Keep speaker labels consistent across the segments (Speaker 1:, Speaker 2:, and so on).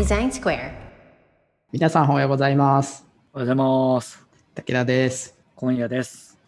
Speaker 1: Design Square.
Speaker 2: 皆さんおはようございます。
Speaker 3: おはようございます。
Speaker 2: 武田です。
Speaker 3: 今夜です。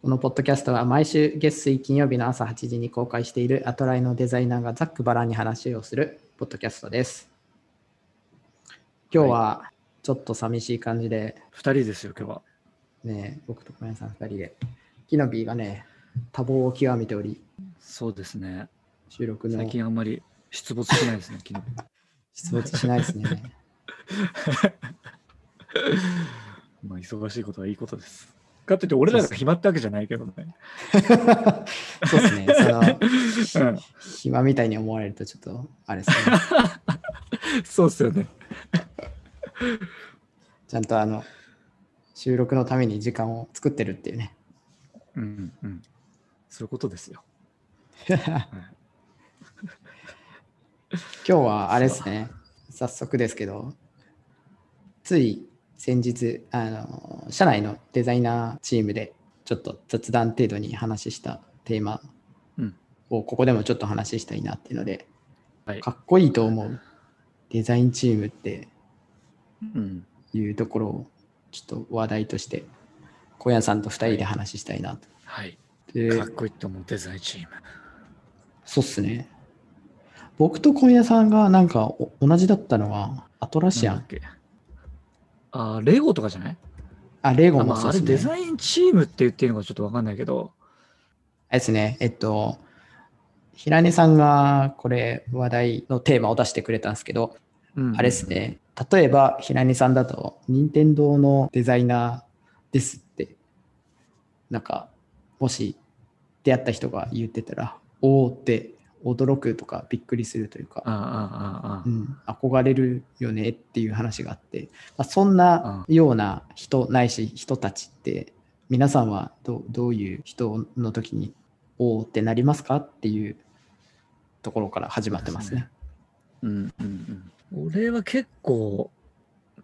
Speaker 2: このポッドキャストは毎週月水金曜日の朝8時に公開しているアトライのデザイナーがざっくばらんに話をするポッドキャストです。今日はちょっと寂しい感じで、
Speaker 3: 二人ですよ、今日は。
Speaker 2: ね、僕と小林さん2人で、キノビーがね、多忙を極めており、
Speaker 3: そうですね。
Speaker 2: 収録の
Speaker 3: 最近あんまり出没しないですね、昨日。
Speaker 2: 出没しないですね。
Speaker 3: まあ、忙しいことはいいことです。かといって、俺らが暇ってわけじゃないけどね。
Speaker 2: そうですね。その
Speaker 3: うん、
Speaker 2: 暇みたいに思われるとちょっとあれですね。
Speaker 3: そうっすよね。
Speaker 2: ちゃんとあの収録のために時間を作ってるっていうね。
Speaker 3: うんうん。そういうことですよ。
Speaker 2: 今日はあれですね、早速ですけど、つい先日、あの社内のデザイナーチームでちょっと雑談程度に話したテーマ
Speaker 3: うん
Speaker 2: をここでもちょっと話したいなっていうので、
Speaker 3: はい
Speaker 2: か。っこいいと思うデザインチームって
Speaker 3: うん。
Speaker 2: いうところをちょっと話題として小屋さんと2人で話したいなと。
Speaker 3: はい。
Speaker 2: で
Speaker 3: かっこいいと思うデザインチーム。
Speaker 2: そうっすね。僕と小屋さんがなんかお同じだったのはアトラシアン
Speaker 3: あー、レゴとかじゃない？
Speaker 2: あ、レゴもそうですね。
Speaker 3: れデザインチームって言っていいのかちょっとわかんないけど、
Speaker 2: あれですね。えっと、平根さんがこれ話題のテーマを出してくれたんですけど、
Speaker 3: うん
Speaker 2: あれです。ね。例えば平根さんだと、任天堂のデザイナーですって、なんか、もし出会った人が言ってたら、おおって驚くとかびっくりするというか。うん、憧れるよねっていう話があって、まあ、そんなような人ないし人たちって皆さんはどうどういう人の時におおってなりますかっていうところから始まってますね。
Speaker 3: うんうんうん。俺は結構、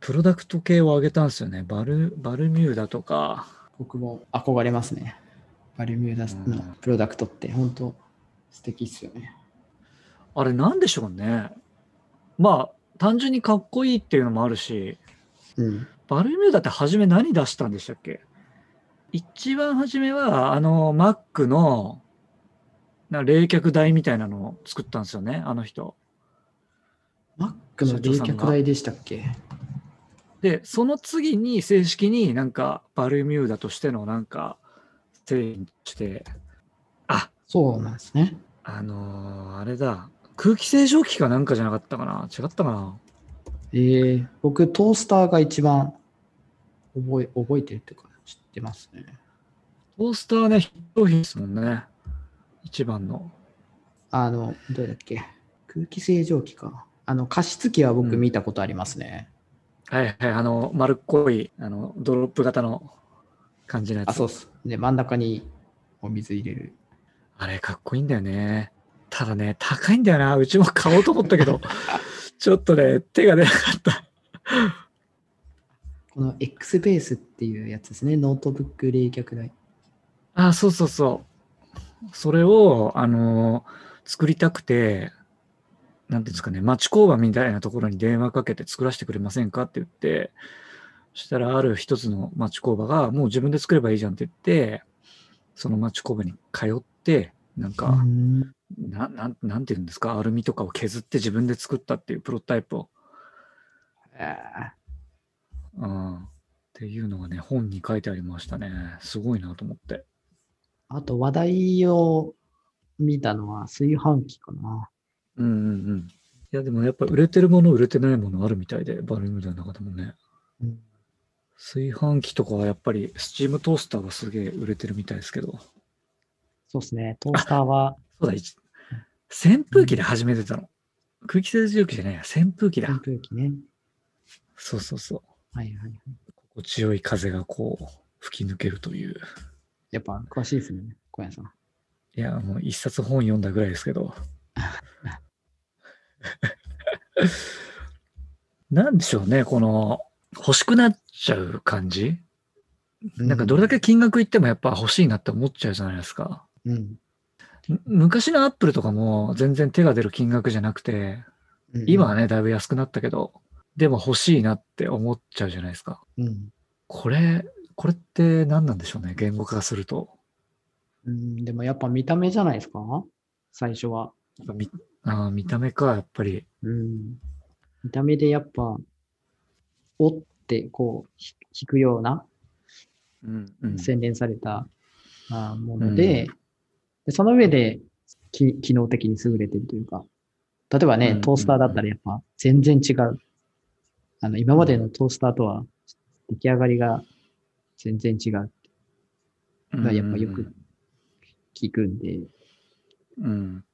Speaker 3: プロダクト系を上げたんですよね。バル、バルミューダとか、
Speaker 2: 僕も憧れますね。バルミューダのプロダクトって本当素敵っすよね。
Speaker 3: あれなんでしょうね。まあ、単純にかっこいいっていうのもあるし、
Speaker 2: うん。
Speaker 3: バルミューダって初め何出したんでしたっけ？一番初めは、あの、Mac の、な冷却台みたいなのを作ったんですよね、あの人。
Speaker 2: Mac の冷却台でしたっけ？
Speaker 3: で、その次に正式になんかバルミューダとしてのなんか製品として、あ、
Speaker 2: そうなんですね。
Speaker 3: あのーあれだ、空気清浄機かなんかじゃなかったかな違ったかな
Speaker 2: えー、僕トースターが一番覚え覚えてるっていうか知ってますね。
Speaker 3: トースターね、ヒット品ですもんね。一番の。
Speaker 2: あの、どれだっけ空気清浄機か。あの、加湿器は僕
Speaker 3: うん
Speaker 2: 見たことありますね。
Speaker 3: はいはい、あの、丸っこい、あの、ドロップ型の感じのやつ。
Speaker 2: あ、そうっす。で、真ん中にお水入れる。
Speaker 3: あれ、かっこいいんだよね。ただね、高いんだよな。うちも買おうと思ったけど、ちょっとね、手が出なかった。
Speaker 2: この X ベースっていうやつですね。ノートブック冷却台。
Speaker 3: あ、そうそうそう。それを、あの、作りたくて、なんていうんですかね、町工場みたいなところに電話かけて作らせてくれませんかって言って、そしたらある一つの町工場が、もう自分で作ればいいじゃんって言って、その町工場に通って、なんか、
Speaker 2: うん
Speaker 3: ななんなんていうんですか、アルミとかを削って自分で作ったっていうプロトタイプを、
Speaker 2: あ
Speaker 3: うん、っていうのがね、本に書いてありましたね。すごいなと思って。
Speaker 2: あと話題を見たのは炊飯器かな。
Speaker 3: うんうんうん。いや、でもやっぱ売れてるもの、売れてないものあるみたいで、バルミューダの中でもね。
Speaker 2: うん
Speaker 3: 炊飯器とかはやっぱり、スチームトースターがすげえ売れてるみたいですけど。
Speaker 2: そうですね。トースターは
Speaker 3: そうだ、一扇風機で始めてたの。空気清浄機じゃないや、扇風機だ。
Speaker 2: 扇風機ね。
Speaker 3: そうそうそう。
Speaker 2: はいはいはい。
Speaker 3: 心地よい風がこう、吹き抜けるという。
Speaker 2: やっぱ詳しいですね。小屋さん。
Speaker 3: いや、もう一冊本読んだぐらいですけど。なんでしょうね、この、欲しくなっちゃう感じ？なんかどれだけ金額いってもやっぱ欲しいなって思っちゃうじゃないですか。
Speaker 2: うん。
Speaker 3: む昔のアップルとかも全然手が出る金額じゃなくて、
Speaker 2: うん
Speaker 3: 今はね、だいぶ安くなったけど、でも欲しいなって思っちゃうじゃないですか。
Speaker 2: うん。
Speaker 3: これ、これって何なんでしょうね、言語化すると。
Speaker 2: うん、でもやっぱ見た目じゃないですか？最初は。
Speaker 3: やっぱ見あー見た目か、やっぱり。
Speaker 2: うん。見た目でやっぱ、おってこう、ひ引くような
Speaker 3: うんうん
Speaker 2: 洗練された、あーもので,、で、その上でき機能的に優れてるというか、例えばね、
Speaker 3: うん
Speaker 2: トースターだったらやっぱ全然違う。あの、今までのトースターとは出来上がりが全然違う。がやっぱよく聞くんで、
Speaker 3: うん。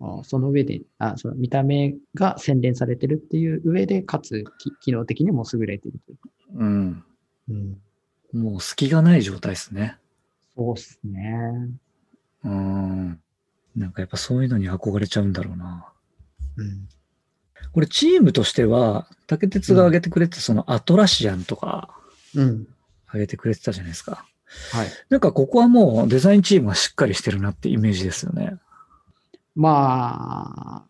Speaker 2: あその上で、あその見た目が洗練されてるっていう上で、かつき機能的にも優れてるというか。
Speaker 3: うん。
Speaker 2: うん、
Speaker 3: もう隙がない状態ですね。
Speaker 2: そうっすね。
Speaker 3: うん。なんかやっぱそういうのに憧れちゃうんだろうな。
Speaker 2: うん。
Speaker 3: これチームとしては、竹鉄が挙げてくれてたそのアトラシアンとか
Speaker 2: うん。
Speaker 3: 挙げてくれてたじゃないですか。
Speaker 2: はい。
Speaker 3: なんかここはもうデザインチームがしっかりしてるなってイメージですよね。
Speaker 2: まあ、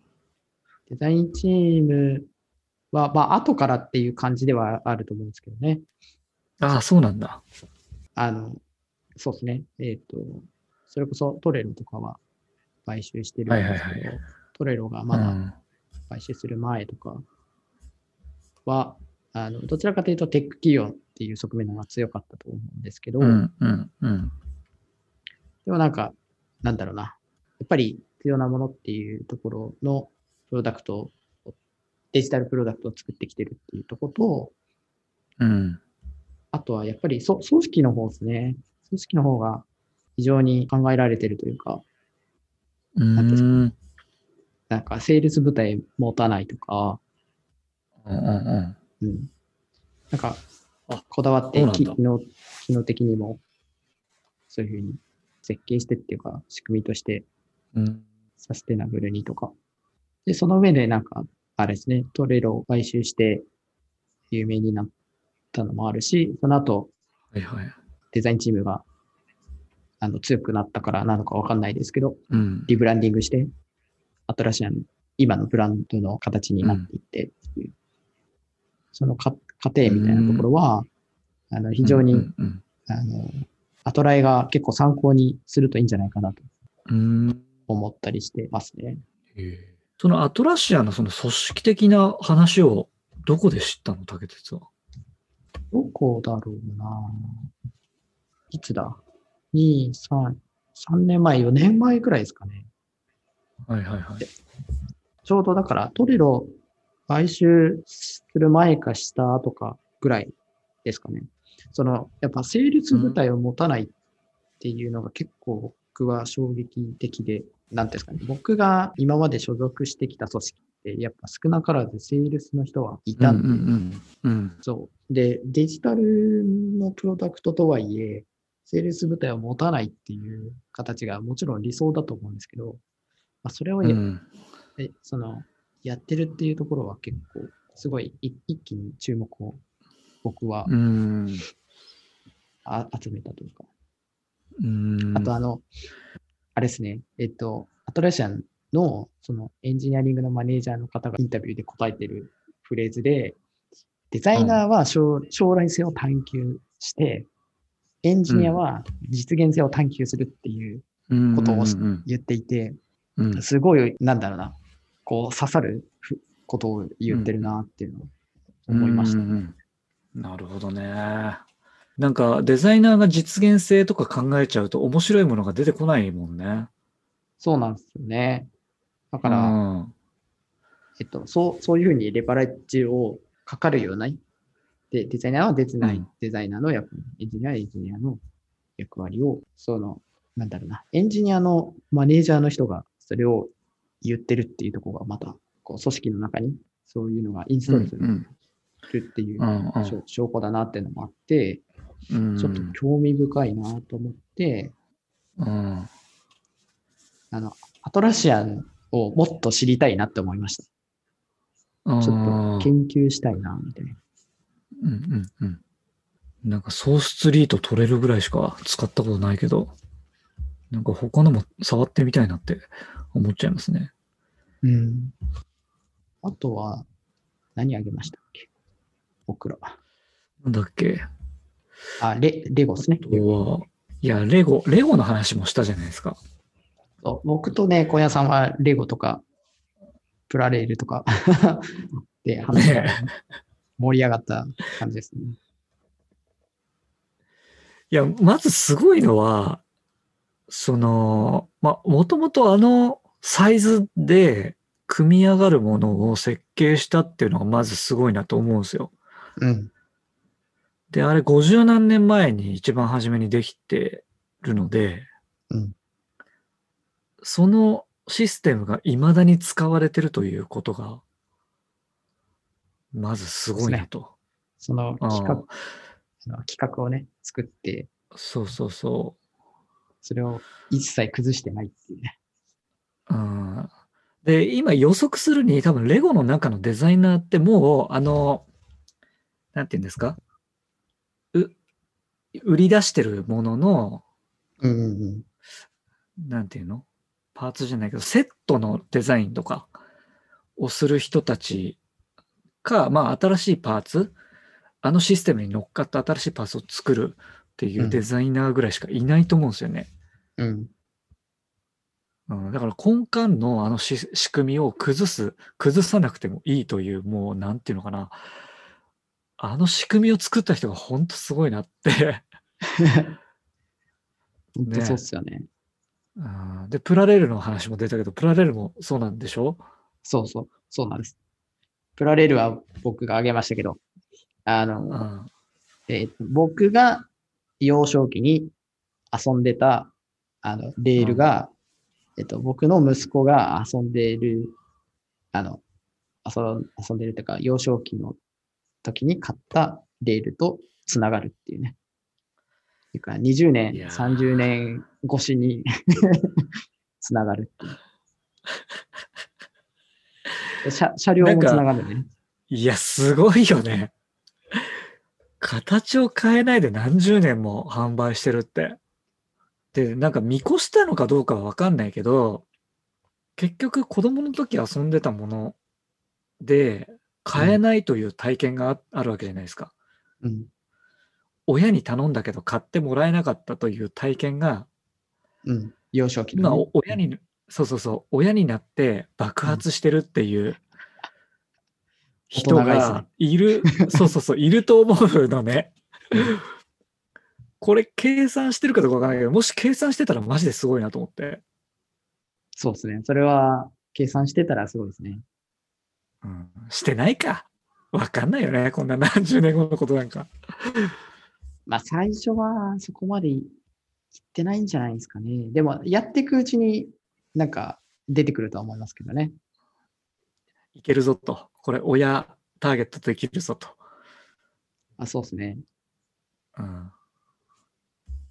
Speaker 2: デザインチームは、まあ、後からっていう感じではあると思うんですけどね。
Speaker 3: ああ、そうなんだ。
Speaker 2: あの、そうですね。えっ、と、それこそトレロとかは買収してるんですけど、
Speaker 3: はいはいは
Speaker 2: トレロが
Speaker 3: う
Speaker 2: まだ
Speaker 3: ん。
Speaker 2: 買収する前とかは、あのどちらかというとテック企業っていう側面の方が強かったと思うんですけど、
Speaker 3: うん、うん、うん。
Speaker 2: でもなんか、なんだろうな。やっぱり必要なものっていうところのプロダクトを、デジタルプロダクトを作ってきてるっていうところと、
Speaker 3: うん。
Speaker 2: あとはやっぱりそ組織の方ですね。組織の方が非常に考えられてるというか、
Speaker 3: う
Speaker 2: なん。なんかセールス部隊持たないとか、
Speaker 3: うんうん
Speaker 2: うん。なんか
Speaker 3: あ、
Speaker 2: こだわって機能、機能的にも、そういうふうに設計してっていうか、仕組みとして
Speaker 3: うん。うん。
Speaker 2: サステナブルにとか。で、その上でなんか、あれですね、トレロを買収して有名になったのもあるし、その後、
Speaker 3: はいはい。
Speaker 2: デザインチームがあの強くなったからなのかわかんないですけど、
Speaker 3: うん。
Speaker 2: リブランディングして、新しい今のブランドの形になっていってっていう、そのか過程みたいなところは、あの非常に、
Speaker 3: うんうん
Speaker 2: あの、アトライが結構参考にするといいんじゃないかなと
Speaker 3: うん。うん
Speaker 2: 思ったりしてますね。
Speaker 3: そのアトラシアのその組織的な話をどこで知ったの竹鉄は？
Speaker 2: どこだろうな。いつだ ?2、3、3年前、4年前くらいですかね。
Speaker 3: はいはいはい。
Speaker 2: ちょうどだからトレロ買収する前かした後かぐらいですかね。その、やっぱ成立部隊を持たないっていうのが結構僕は衝撃的で、なんですかね。僕が今まで所属してきた組織って、やっぱ少なからずセールスの人はいたんで、
Speaker 3: うんうんうん。うん。
Speaker 2: そう。で、デジタルのプロダクトとはいえ、セールス部隊を持たないっていう形がもちろん理想だと思うんですけど、まあ、それをや、
Speaker 3: うん。
Speaker 2: えそのやってるっていうところは結構、すごいい一気に注目を僕は
Speaker 3: うん。
Speaker 2: あ集めたというか。
Speaker 3: うん。
Speaker 2: あとあの、あれですね、えっと、アトラシアンのそのエンジニアリングのマネージャーの方がインタビューで答えてるフレーズで、デザイナーは将将来性を探求して、エンジニアは実現性を探求するっていうことを
Speaker 3: うん
Speaker 2: 言っていて、すごい、なんだろうな、こう刺さるふことを言ってるなっていうのを思いました。
Speaker 3: なるほどね。なんかデザイナーが実現性とか考えちゃうと面白いものが出てこないもんね。
Speaker 2: そうなんですよね。だ
Speaker 3: だ
Speaker 2: から、えっと、そう、そういうふうにレバレッジをかかるような、で、デザイナーはデザイ
Speaker 3: うん
Speaker 2: デザイナーの役割、エンジニアはエンジニアの役割を、その、なんだろうな、エンジニアのマネージャーの人がそれを言ってるっていうところがまた、こう、組織の中にそういうのがインストールする
Speaker 3: うん
Speaker 2: っていう
Speaker 3: うんうん
Speaker 2: 証証拠だなっていうのもあって、
Speaker 3: うん
Speaker 2: ちょっと興味深いなと思って、
Speaker 3: うん
Speaker 2: あの、アトラシアンをもっと知りたいなって思いました。
Speaker 3: うん
Speaker 2: ちょっと研究したいな、みたいな。
Speaker 3: うんうんうん。なんかソースツリート取れるぐらいしか使ったことないけど、なんか他のも触ってみたいなって思っちゃいますね。
Speaker 2: うん。あとは、何あげましたっけ？僕ら。
Speaker 3: なんだっけ？
Speaker 2: あ、レ、レゴですね。
Speaker 3: いや、レゴ、レゴの話もしたじゃないですか。
Speaker 2: 僕とね、小屋さんはレゴとか、プラレールとか で話が
Speaker 3: ね
Speaker 2: 盛り上がった感じですね。
Speaker 3: いや、まずすごいのは、その、まあ、もともとあのサイズで組み上がるものを設計したっていうのがまずすごいなと思うんですよ。
Speaker 2: うん。
Speaker 3: で、あれ50何年前に一番初めにできてるので、
Speaker 2: うん
Speaker 3: そのシステムが未だに使われてるということが、まずすごいなと。
Speaker 2: その
Speaker 3: あ
Speaker 2: 企画
Speaker 3: あ
Speaker 2: その企画をね、作って、
Speaker 3: そうそうそう。
Speaker 2: それを一切崩してないっていうね。
Speaker 3: うんで、今予測するに多分レゴの中のデザイナーってもう、あの、なんて言うんですか？う、売り出してるものの、
Speaker 2: うんうんうん。
Speaker 3: なんていうの？パーツじゃないけど、セットのデザインとかをする人たちか、まあ新しいパーツ、あのシステムに乗っかった新しいパーツを作るっていううんデザイナーぐらいしかいないと思うんですよね。
Speaker 2: うん。
Speaker 3: うん、だから根幹のあのし仕組みを崩す、崩さなくてもいいという、もうなんていうのかな。あの仕組みを作った人が本当すごいなって。
Speaker 2: 本当そうっすよね。
Speaker 3: うんで、プラレールの話も出たけど、プラレールもそうなんでしょ？
Speaker 2: そうそう。そうなんです。プラレールは僕が挙げましたけど、あの、
Speaker 3: うん。
Speaker 2: えーと僕が幼少期に遊んでたあのレールが、えっと、僕の息子が遊んでいる、あの、遊ん遊んでるというか、幼少期の時に買ったレールとつながるっていうね。ていうか、20年
Speaker 3: いや、ー
Speaker 2: 30年越しに つながるっていう。車車両もつながるね。
Speaker 3: いや、すごいよね。形を変えないで何十年も販売してるって。で、なんか見越したのかどうかはわかんないけど、結局子供の時遊んでたもので買えないという体験がああるわけじゃないですか。
Speaker 2: うん。
Speaker 3: 親に頼んだけど買ってもらえなかったという体験が、
Speaker 2: うん。幼少期
Speaker 3: 今
Speaker 2: の、ね。
Speaker 3: お親に、そうそうそう、親になって爆発してるっていう人
Speaker 2: が
Speaker 3: いる、そうそうそう、いると思うのね。これ計算してるかどうかわからないけど、もし計算してたらマジですごいなと思って。
Speaker 2: そうですね。それは計算してたらすごいですね。
Speaker 3: うん、してないか。わかんないよね。こんな何十年後のことなんか。
Speaker 2: まあ最初はそこまでいってないんじゃないですかね。でもやっていくうちになんか出てくるとは思いますけどね。
Speaker 3: いけるぞと。これ親ターゲットとできるぞと。
Speaker 2: あそうですね。
Speaker 3: うん。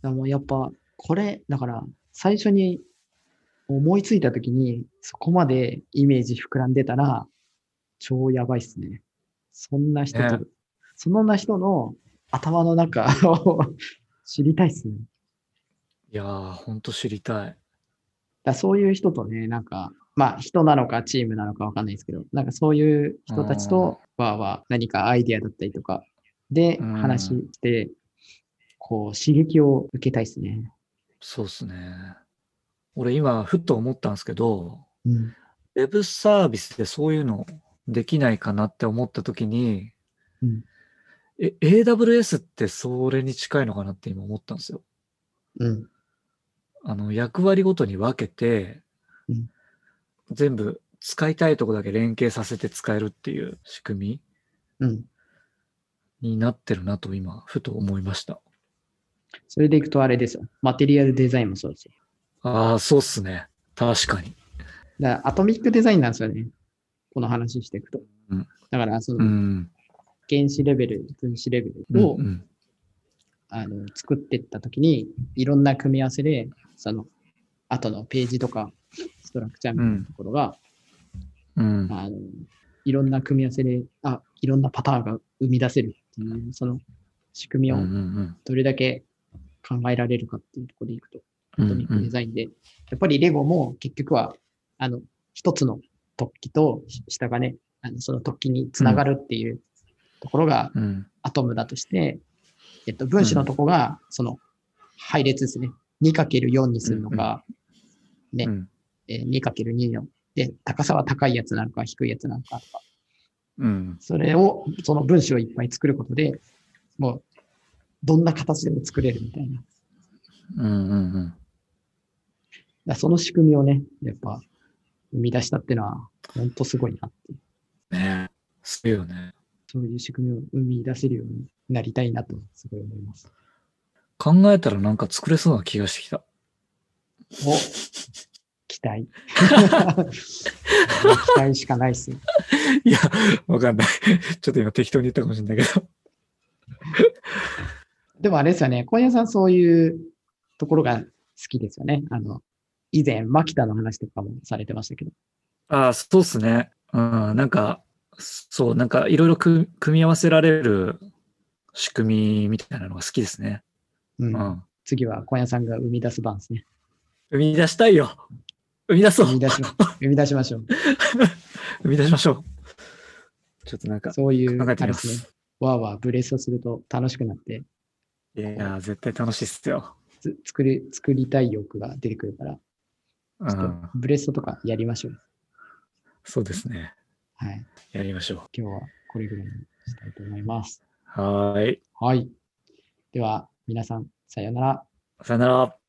Speaker 2: でもやっぱこれ、だから最初に思いついた時にそこまでイメージ膨らんでたら超やばいっすね。そんな人と、
Speaker 3: ね
Speaker 2: そんな人の頭の中を 知りたいっすね。
Speaker 3: いやー、ほんと知りたい。
Speaker 2: だそういう人とね、なんか、まあ人なのかチームなのかわかんないですけど、なんかそういう人たちとわーわー何かアイディアだったりとかで
Speaker 3: うん
Speaker 2: 話して、こう刺激を受けたいですね。
Speaker 3: そうっすね。俺今、ふっと思ったんですけど、
Speaker 2: うん。
Speaker 3: ウェブサービスでそういうのできないかなって思ったときに、
Speaker 2: うん。
Speaker 3: え、AWS ってそれに近いのかなって今思ったんですよ。
Speaker 2: うん。
Speaker 3: あの、役割ごとに分けて、
Speaker 2: うん
Speaker 3: 全部使いたいとこだけ連携させて使えるっていう仕組
Speaker 2: うん。
Speaker 3: みになってるなと今、ふと思いました。
Speaker 2: それでいくとあれですよ。マテリアルデザインもそうですよ。
Speaker 3: ああ、そうっすね。確かに。
Speaker 2: だアトミックデザインなんですよね。この話していくと。
Speaker 3: うん
Speaker 2: だから、その
Speaker 3: うん。
Speaker 2: 原子レベル、分子レベ
Speaker 3: うん
Speaker 2: ルを、
Speaker 3: うん
Speaker 2: あの作っていったときに、いろんな組み合わせで、その、後のページとか、ストラクチャーみたいなところが、
Speaker 3: うん。
Speaker 2: あの、いろんな組み合わせで、あ、いろんなパターンが生み出せるっていう、その仕組みを
Speaker 3: うんうん
Speaker 2: どれだけ考えられるかっていうところでいくと、
Speaker 3: うん
Speaker 2: アトミックデザインで、やっぱりレゴも結局は、あの、一つの突起と下がね、あのその突起につながるっていうところが
Speaker 3: うん。
Speaker 2: アトムだとして、えっと、分子のとこが、その配列ですね。2×4 にするのか、ね
Speaker 3: うん。
Speaker 2: えー 2×2 の、で、高さは高いやつなのか低いやつなのかとか、
Speaker 3: うん。
Speaker 2: それを、その分子をいっぱい作ることで、もう、どんな形でも作れるみたいな。だか
Speaker 3: うん。うん。
Speaker 2: らその仕組みをね、やっぱ、生み出したっていうのは、本当すごいなって。
Speaker 3: ねすごいよね。
Speaker 2: そういう仕組みを生み出せるようになりたいなと、すごい思います。
Speaker 3: 考えたらなんか作れそうな気がしてきた。
Speaker 2: お期待。期待しかないっすよ。
Speaker 3: いや、わかんない。ちょっと今適当に言ったかもしれないけど。
Speaker 2: でもあれですよね、今夜さんそういうところが好きですよね。あの、以前、マキタの話とかもされてましたけど。
Speaker 3: ああ、そうっすね。うん、なんか、そう、なんかいろいろ組組み合わせられる仕組みみたいなのが好きですね。
Speaker 2: うん
Speaker 3: うん。
Speaker 2: 次は今夜さんが生み出す番ですね。
Speaker 3: 生み出したいよ。生み出そう。
Speaker 2: 生み出しま 生み出しましょう。
Speaker 3: 生み出しましょう。ちょっとなんか考
Speaker 2: そういう、あ
Speaker 3: えてみま
Speaker 2: す。わーわーブレストすると楽しくなって、
Speaker 3: いやー、絶対楽しいっすよ。
Speaker 2: つ作り、作りたい欲が出てくるから。ブレストとかやりましょう。
Speaker 3: そうですね。
Speaker 2: はい。
Speaker 3: やりましょ
Speaker 2: 今日はこれぐらいにしたいと思います。
Speaker 3: う。はーい。
Speaker 2: はい。では、皆さん、さようなら。
Speaker 3: さよなら。